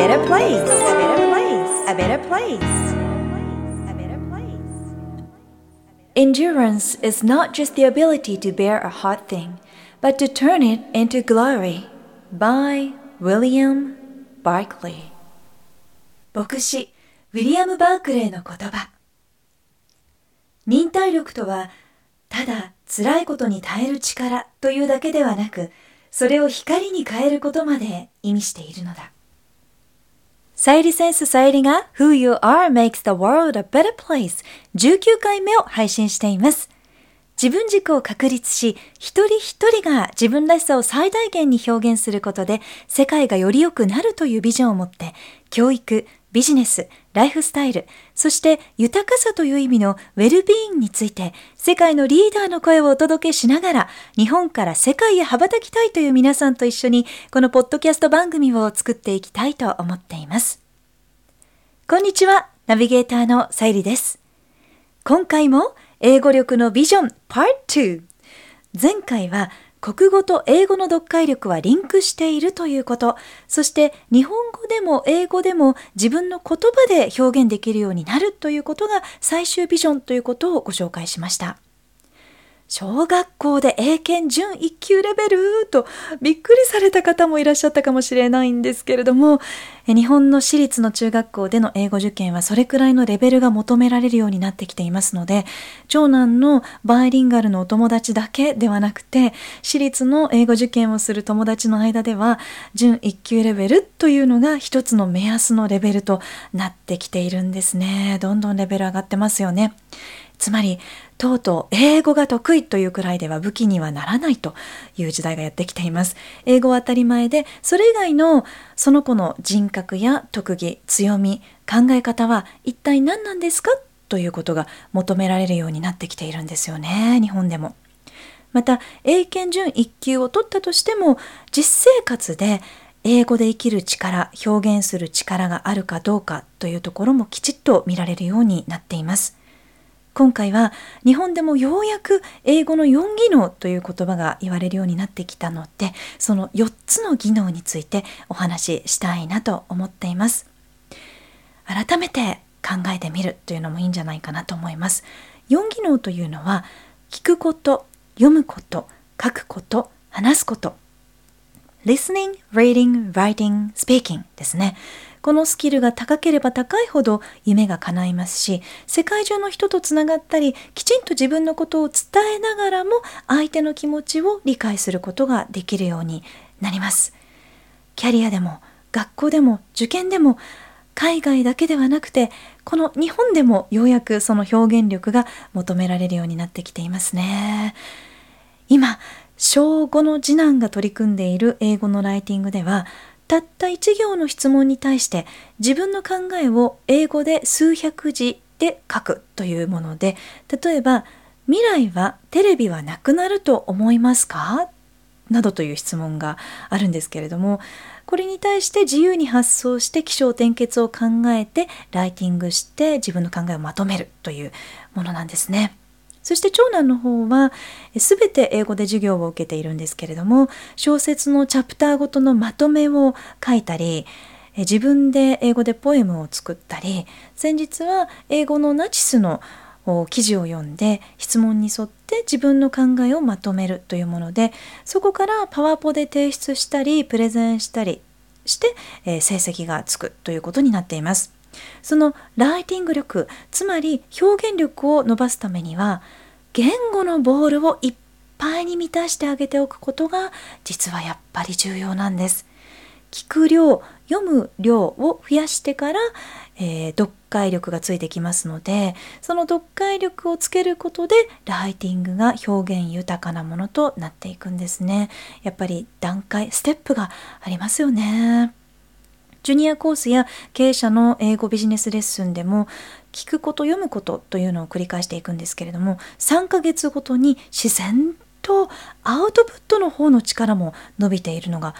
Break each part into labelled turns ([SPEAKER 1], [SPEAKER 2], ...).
[SPEAKER 1] better place, a better place, a better place. Endurance is not just the ability to bear a hard thing, but to turn it into glory. By William Barclay 牧師ウィリアム・バークレーの言葉忍耐力とはただ辛いことに耐える力というだけではなくそれを光に変えることまで意味しているのださゆりセンスさゆりが Who You Are Makes the World a Better Place. 19回目を配信しています。自分軸を確立し、一人一人が自分らしさを最大限に表現することで、世界がより良くなるというビジョンを持って、教育、ビジネス、ライフスタイル、そして豊かさという意味のウェルビーインについて、世界のリーダーの声をお届けしながら、日本から世界へ羽ばたきたいという皆さんと一緒に、このポッドキャスト番組を作っていきたいと思っています。こんにちは、ナビゲーターのさゆりです。今回も英語力のビジョン Part 2前回は国語と英語の読解力はリンクしているということ、そして日本語でも英語でも自分の言葉で表現できるようになるということが最終ビジョンということをご紹介しました。小学校で英検準1級レベル？とびっくりされた方もいらっしゃったかもしれないんですけれども、日本の私立の中学校での英語受験はそれくらいのレベルが求められるようになってきていますので、長男のバイリンガルのお友達だけではなくて、私立の英語受験をする友達の間では、準1級レベルというのが一つの目安のレベルとなってきているんですね。どんどんレベル上がってますよね。つまりとうとう英語が得意というくらいでは武器にはならないという時代がやってきています。英語は当たり前で、それ以外のその子の人格や特技、強み、考え方は一体何なんですかということが求められるようになってきているんですよね、日本でも。また、英検準1級を取ったとしても、実生活で英語で生きる力、表現する力があるかどうかというところもきちっと見られるようになっています。今回は日本でもようやく英語の4技能という言葉が言われるようになってきたのでその4つの技能についてお話ししたいなと思っています。改めて考えてみるというのもいいんじゃないかなと思います。4技能というのは聞くこと読むこと書くこと話すこと。Listening, reading, writing, speaking ですね。このスキルが高ければ高いほど夢が叶いますし、世界中の人とつながったり、きちんと自分のことを伝えながらも相手の気持ちを理解することができるようになります。キャリアでも学校でも受験でも海外だけではなくてこの日本でもようやくその表現力が求められるようになってきていますね。今小5の次男が取り組んでいる英語のライティングではたった1行の質問に対して自分の考えを英語で数百字で書くというもので例えば「未来はテレビはなくなると思いますか?」などという質問があるんですけれどもこれに対して自由に発想して起承転結を考えてライティングして自分の考えをまとめるというものなんですね。そして長男の方は全て英語で授業を受けているんですけれども小説のチャプターごとのまとめを書いたり自分で英語でポエムを作ったり先日は英語のナチスの記事を読んで質問に沿って自分の考えをまとめるというものでそこからパワポで提出したりプレゼンしたりして、成績がつくということになっています。そのライティング力つまり表現力を伸ばすためには言語のボールをいっぱいに満たしてあげておくことが実はやっぱり重要なんです。聞く量読む量を増やしてから、えー、読解力がついてきますのでその読解力をつけることでライティングが表現豊かなものとなっていくんですねやっぱり段階ステップがありますよねジュニアコースや経営者の英語ビジネスレッスンでも聞くこと読むことというのを繰り返していくんですけれども3ヶ月ごとに自然とアウトプットの方の力も伸びているのが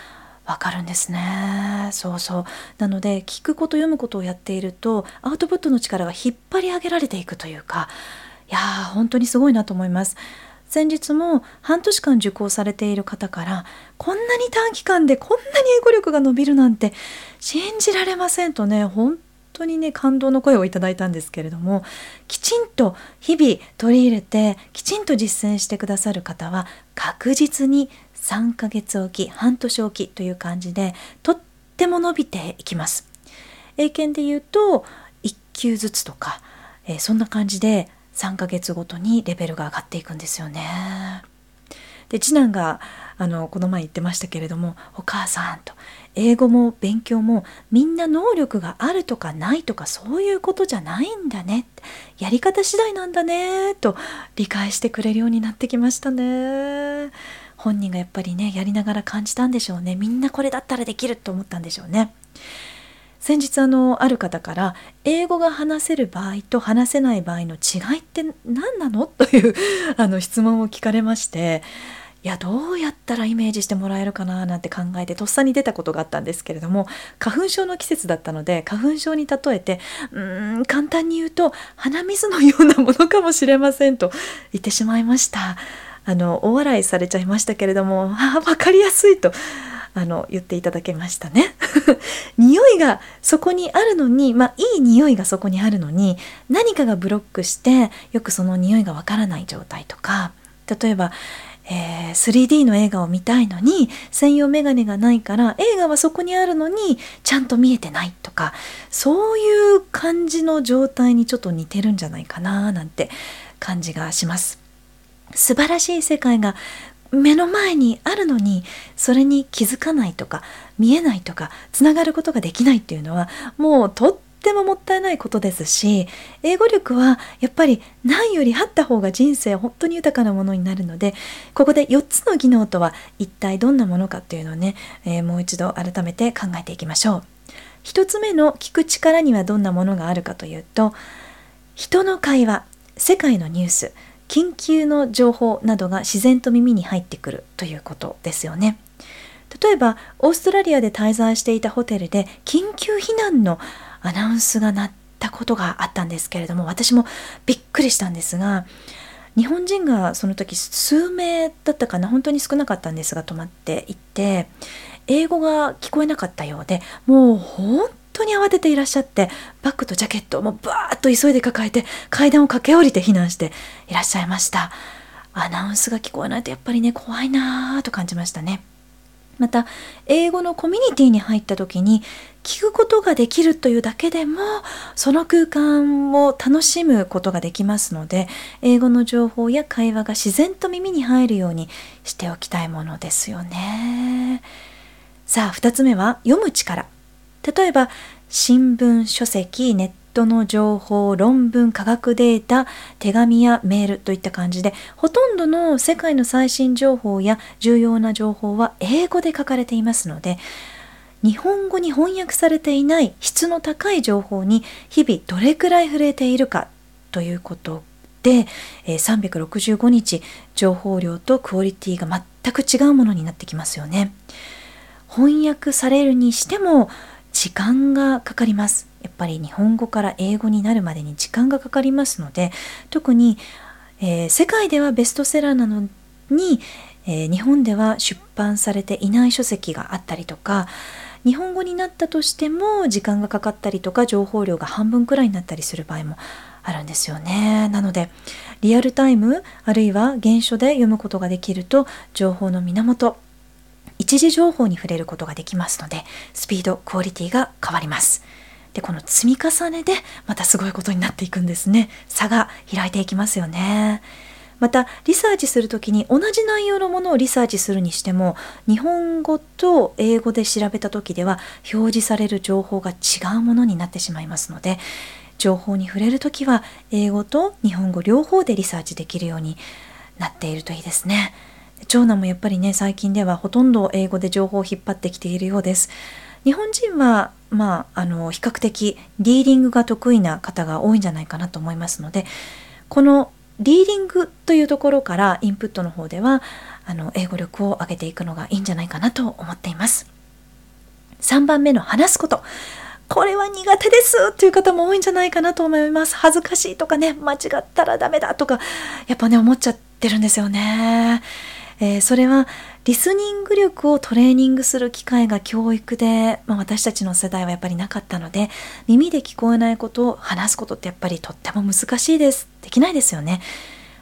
[SPEAKER 1] わかるんですね。そうそう。なので聞くこと読むことをやっているとアウトプットの力が引っ張り上げられていくというかいやー本当にすごいなと思います。
[SPEAKER 2] 先日も半年間受講されている方からこんなに短期間でこんなに英語力が伸びるなんて信じられませんとね本当にね感動の声をいただいたんですけれどもきちんと日々取り入れてきちんと実践してくださる方は確実に3ヶ月おき半年おきという感じでとっても伸びていきます。英検で言うと1級ずつとか、えー、そんな感じで3ヶ月ごとにレベルが上がっていくんですよね。で次男があのこの前言ってましたけれども「お母さん」と「英語も勉強もみんな能力があるとかないとかそういうことじゃないんだね」やり方次第なんだねと理解してくれるようになってきましたね。本人がやっぱりねやりながら感じたんでしょうねみんなこれだったらできると思ったんでしょうね。先日あのある方から英語が話せる場合と話せない場合の違いって何なの？という あの質問を聞かれましていやどうやったらイメージしてもらえるかななんて考えてとっさに出たことがあったんですけれども花粉症の季節だったので花粉症に例えてうーん簡単に言うと鼻水のようなものかもしれませんと言ってしまいました。あの大笑いされちゃいましたけれどもあ分かりやすいとあの言っていただけましたね 匂いがそこにあるのにまあいい匂いがそこにあるのに何かがブロックしてよくその匂いがわからない状態とか例えばえー、3D の映画を見たいのに専用メガネがないから映画はそこにあるのにちゃんと見えてないとかそういう感じの状態にちょっと似てるんじゃないかななんて感じがします。素晴らしい世界が目の前にあるのにそれに気づかないとか見えないとかつながることができないっていうのはもうとってももったいないことですし英語力はやっぱりないよりあった方が人生本当に豊かなものになるのでここで4つの技能とは一体どんなものかっていうのをね、えー、もう一度改めて考えていきましょう。1つ目の聞く力にはどんなものがあるかというと人の会話世界のニュース緊急の情報などが自然と耳に入ってくるということですよね。例えばオーストラリアで滞在していたホテルで緊急避難のアナウンスが鳴ったことがあったんですけれども私もびっくりしたんですが日本人がその時数名だったかな本当に少なかったんですが泊まっていて英語が聞こえなかったようでもう本当に慌てていらっしゃってバッグとジャケットをもうバーッと急いで抱えて階段を駆け下りて避難していらっしゃいました。アナウンスが聞こえないとやっぱりね怖いなぁと感じましたね。また英語のコミュニティに入った時に聞くことができるというだけでもその空間を楽しむことができますので英語の情報や会話が自然と耳に入るようにしておきたいものですよね。さあ2つ目は読む力。例えば新聞書籍ネットの情報論文科学データ手紙やメールといった感じでほとんどの世界の最新情報や重要な情報は英語で書かれていますので日本語に翻訳されていない質の高い情報に日々どれくらい触れているかということで365日情報量とクオリティが全く違うものになってきますよね。翻訳されるにしても時間がかかりますやっぱり日本語から英語になるまでに時間がかかりますので特に、えー、世界ではベストセラーなのに、えー、日本では出版されていない書籍があったりとか日本語になったとしても時間がかかったりとか情報量が半分くらいになったりする場合もあるんですよね。なのでリアルタイムあるいは原書で読むことができると情報の源一時情報に触れることができますのでスピードクオリティが変わります。でこの積み重ねでまたすごいことになっていくんですね。差が開いていきますよね。またリサーチする時に同じ内容のものをリサーチするにしても日本語と英語で調べた時では表示される情報が違うものになってしまいますので情報に触れる時は英語と日本語両方でリサーチできるようになっているといいですね。長男もやっぱりね最近ではほとんど英語で情報を引っ張ってきているようです。日本人はまああの比較的リーディングが得意な方が多いんじゃないかなと思いますのでこのリーディングというところからインプットの方ではあの英語力を上げていくのがいいんじゃないかなと思っています。3番目の話すこと。これは苦手ですという方も多いんじゃないかなと思います。恥ずかしいとかね間違ったらダメだとかやっぱね思っちゃってるんですよね。えー、それはリスニング力をトレーニングする機会が教育で、まあ、私たちの世代はやっぱりなかったので耳で聞こえないことを話すことってやっぱりとっても難しいですできないですよね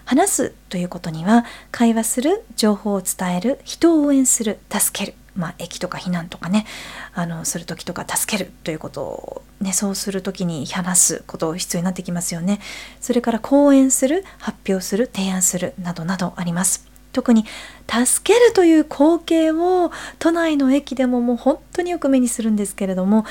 [SPEAKER 2] 話すということには会話する情報を伝える人を応援する助けるまあ、駅とか避難とかねあのする時とか助けるということを、ね、そうする時に話すこと必要になってきますよね。それから講演する発表する提案するなどなどあります。特に助けるという光景を都内の駅でももう本当によく目にするんですけれども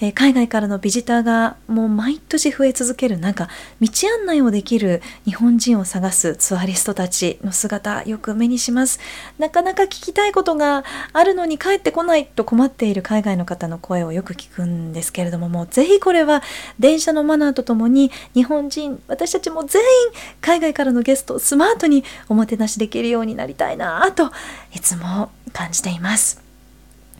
[SPEAKER 2] えー、海外からのビジターがもう毎年増え続ける中道案内をできる日本人を探すツアリストたちの姿よく目にします。なかなか聞きたいことがあるのに帰ってこないと困っている海外の方の声をよく聞くんですけれどももうぜひこれは電車のマナーとともに日本人私たちも全員海外からのゲストをスマートにおもてなしできるようになりたいなといつも感じています。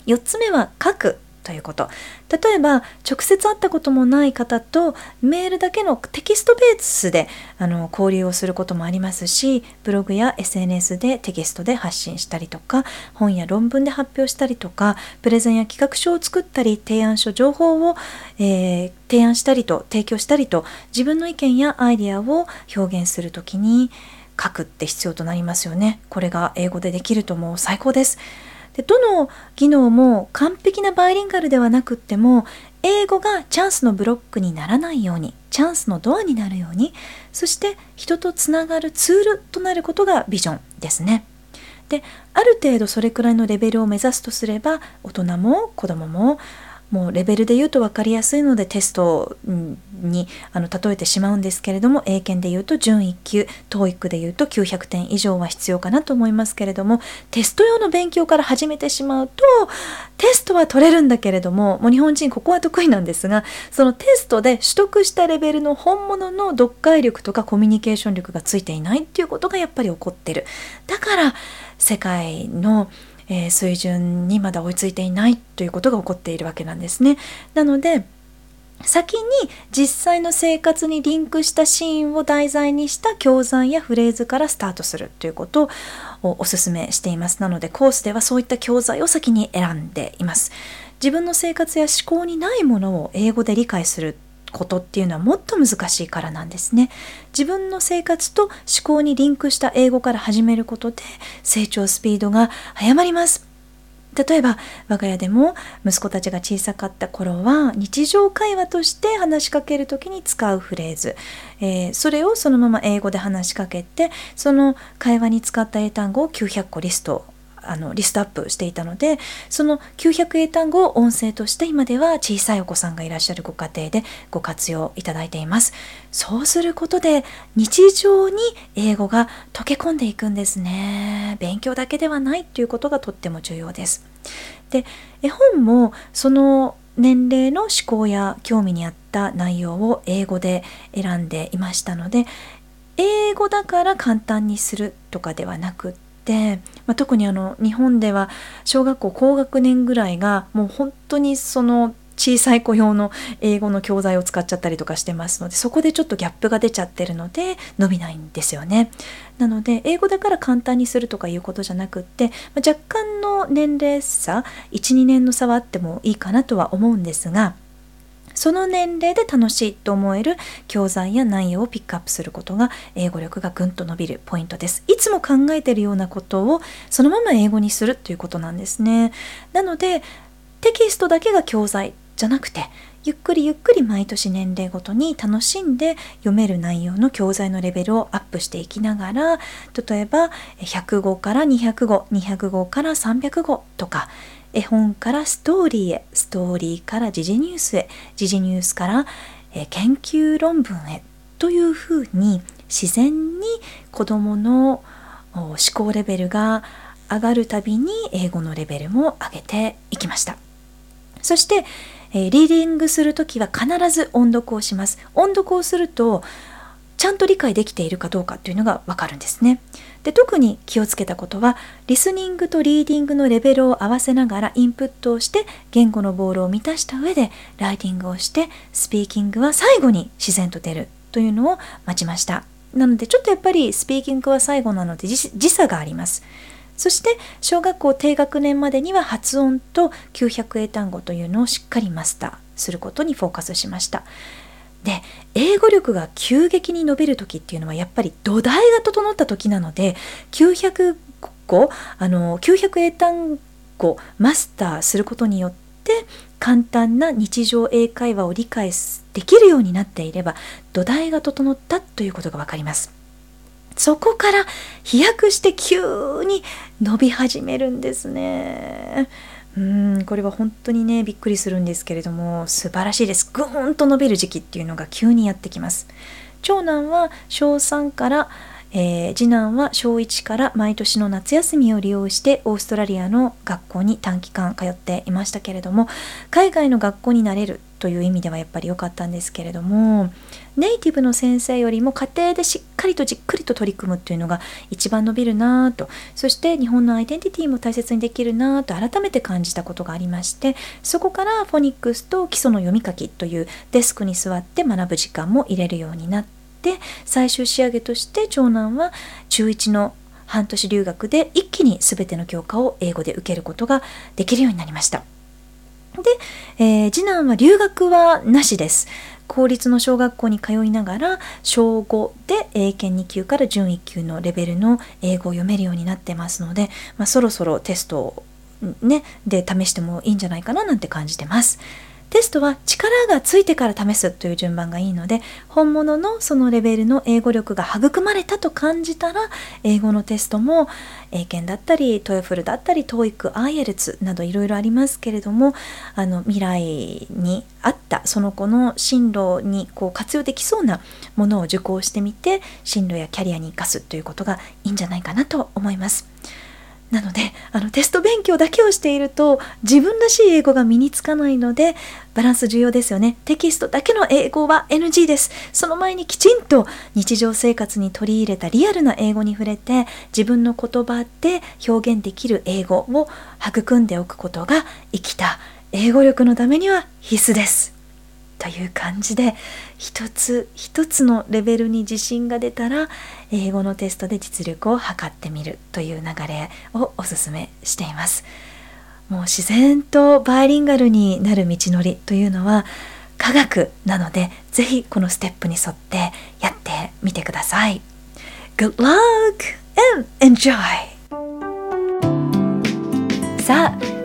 [SPEAKER 2] 4つ目は書くということ例えば直接会ったこともない方とメールだけのテキストベースであの交流をすることもありますしブログや SNS でテキストで発信したりとか本や論文で発表したりとかプレゼンや企画書を作ったり提案書情報を、えー、提案したりと提供したりと自分の意見やアイデアを表現する時に書くって必要となりますよね。これが英語でできるともう最高です。でどの技能も完璧なバイリンガルではなくっても英語がチャンスのブロックにならないようにチャンスのドアになるようにそして人とつながるツールとなることがビジョンですね。である程度それくらいのレベルを目指すとすれば大人も子どもももうレベルで言うと分かりやすいのでテストにあの例えてしまうんですけれども英検で言うと準1級 TOEIC で言うと900点以上は必要かなと思いますけれどもテスト用の勉強から始めてしまうとテストは取れるんだけれどももう日本人ここは得意なんですがそのテストで取得したレベルの本物の読解力とかコミュニケーション力がついていないっていうことがやっぱり起こってる。だから世界のえー、水準にまだ追いついていないということが起こっているわけなんですね。なので先に実際の生活にリンクしたシーンを題材にした教材やフレーズからスタートするということをお勧めしています。なのでコースではそういった教材を先に選んでいます。自分の生活や思考にないものを英語で理解することっていうのはもっと難しいからなんですね。自分の生活と思考にリンクした英語から始めることで成長スピードが早まります。例えば我が家でも息子たちが小さかった頃は日常会話として話しかける時に使うフレーズ、えー、それをそのまま英語で話しかけてその会話に使った英単語を900個リストあのリストアップしていたのでその900英単語を音声として今では小さいお子さんがいらっしゃるご家庭でご活用いただいています。そうすることで日常に英語が溶け込んでいくんですね。勉強だけではないということがとっても重要です。で絵本もその年齢の思考や興味に合った内容を英語で選んでいましたので英語だから簡単にするとかではなくって、まあ、特にあの日本では小学校高学年ぐらいがもう本当にその小さい子用の英語の教材を使っちゃったりとかしてますのでそこでちょっとギャップが出ちゃってるので伸びないんですよね。なので英語だから簡単にするとかいうことじゃなくって、まあ、若干の年齢差12年の差はあってもいいかなとは思うんですがその年齢で楽しいと思える教材や内容をピックアップすることが英語力がぐんと伸びるポイントです。いつも考えているようなことをそのまま英語にするということなんですね。なのでテキストだけが教材じゃなくてゆっくりゆっくり毎年年齢ごとに楽しんで読める内容の教材のレベルをアップしていきながら例えば100語から200語200語から300語とか絵本からストーリーへストーリーから時事ニュースへ時事ニュースから研究論文へというふうに自然に子どもの思考レベルが上がるたびに英語のレベルも上げていきましたそして、えリーディングする時は必ず音読をします音読をするとちゃんと理解できているかどうかっていうのがわかるんですね。で特に気をつけたことはリスニングとリーディングのレベルを合わせながらインプットをして言語のボールを満たした上でライティングをしてスピーキングは最後に自然と出るというのを待ちました。なのでちょっとやっぱりスピーキングは最後なので時差がありますそして小学校低学年までには発音と900英単語というのをしっかりマスターすることにフォーカスしましたで英語力が急激に伸びる時っていうのはやっぱり土台が整った時なので900個あの900英単語マスターすることによって簡単な日常英会話を理解できるようになっていれば土台が整ったということが分かります。そこから飛躍して急に伸び始めるんですね。うんこれは本当にねびっくりするんですけれども素晴らしいです。ぐーんと伸びる時期っていうのが急にやってきます。長男は小3からえー、次男は小1から毎年の夏休みを利用してオーストラリアの学校に短期間通っていましたけれども海外の学校になれるという意味ではやっぱり良かったんですけれどもネイティブの先生よりも家庭でしっかりとじっくりと取り組むっていうのが一番伸びるなぁとそして日本のアイデンティティも大切にできるなぁと改めて感じたことがありましてそこからフォニックスと基礎の読み書きというデスクに座って学ぶ時間も入れるようになって最終仕上げとして長男は中1の半年留学で一気に全ての教科を英語で受けることができるようになりました。で、えー、次男は留学はなしです。公立の小学校に通いながら小5で英検2級から準1級のレベルの英語を読めるようになってますので、まあ、そろそろテストをねで試してもいいんじゃないかななんて感じてます。テストは力がついてから試すという順番がいいので本物のそのレベルの英語力が育まれたと感じたら英語のテストも英検だったりトヨフルだったり TOEIC、IELTS などいろいろありますけれどもあの未来に合ったその子の進路にこう活用できそうなものを受講してみて進路やキャリアに生かすということがいいんじゃないかなと思います。なのであのテスト勉強だけをしていると自分らしい英語が身につかないのでバランス重要ですよね。テキストだけの英語は NG です。その前にきちんと日常生活に取り入れたリアルな英語に触れて自分の言葉で表現できる英語を育んでおくことが生きた英語力のためには必須です。という感じで一つ一つのレベルに自信が出たら英語のテストで実力を測ってみるという流れをおすすめしていますもう自然とバイリンガルになる道のりというのは科学なのでぜひこのステップに沿ってやってみてください Good luck and enjoy! さあ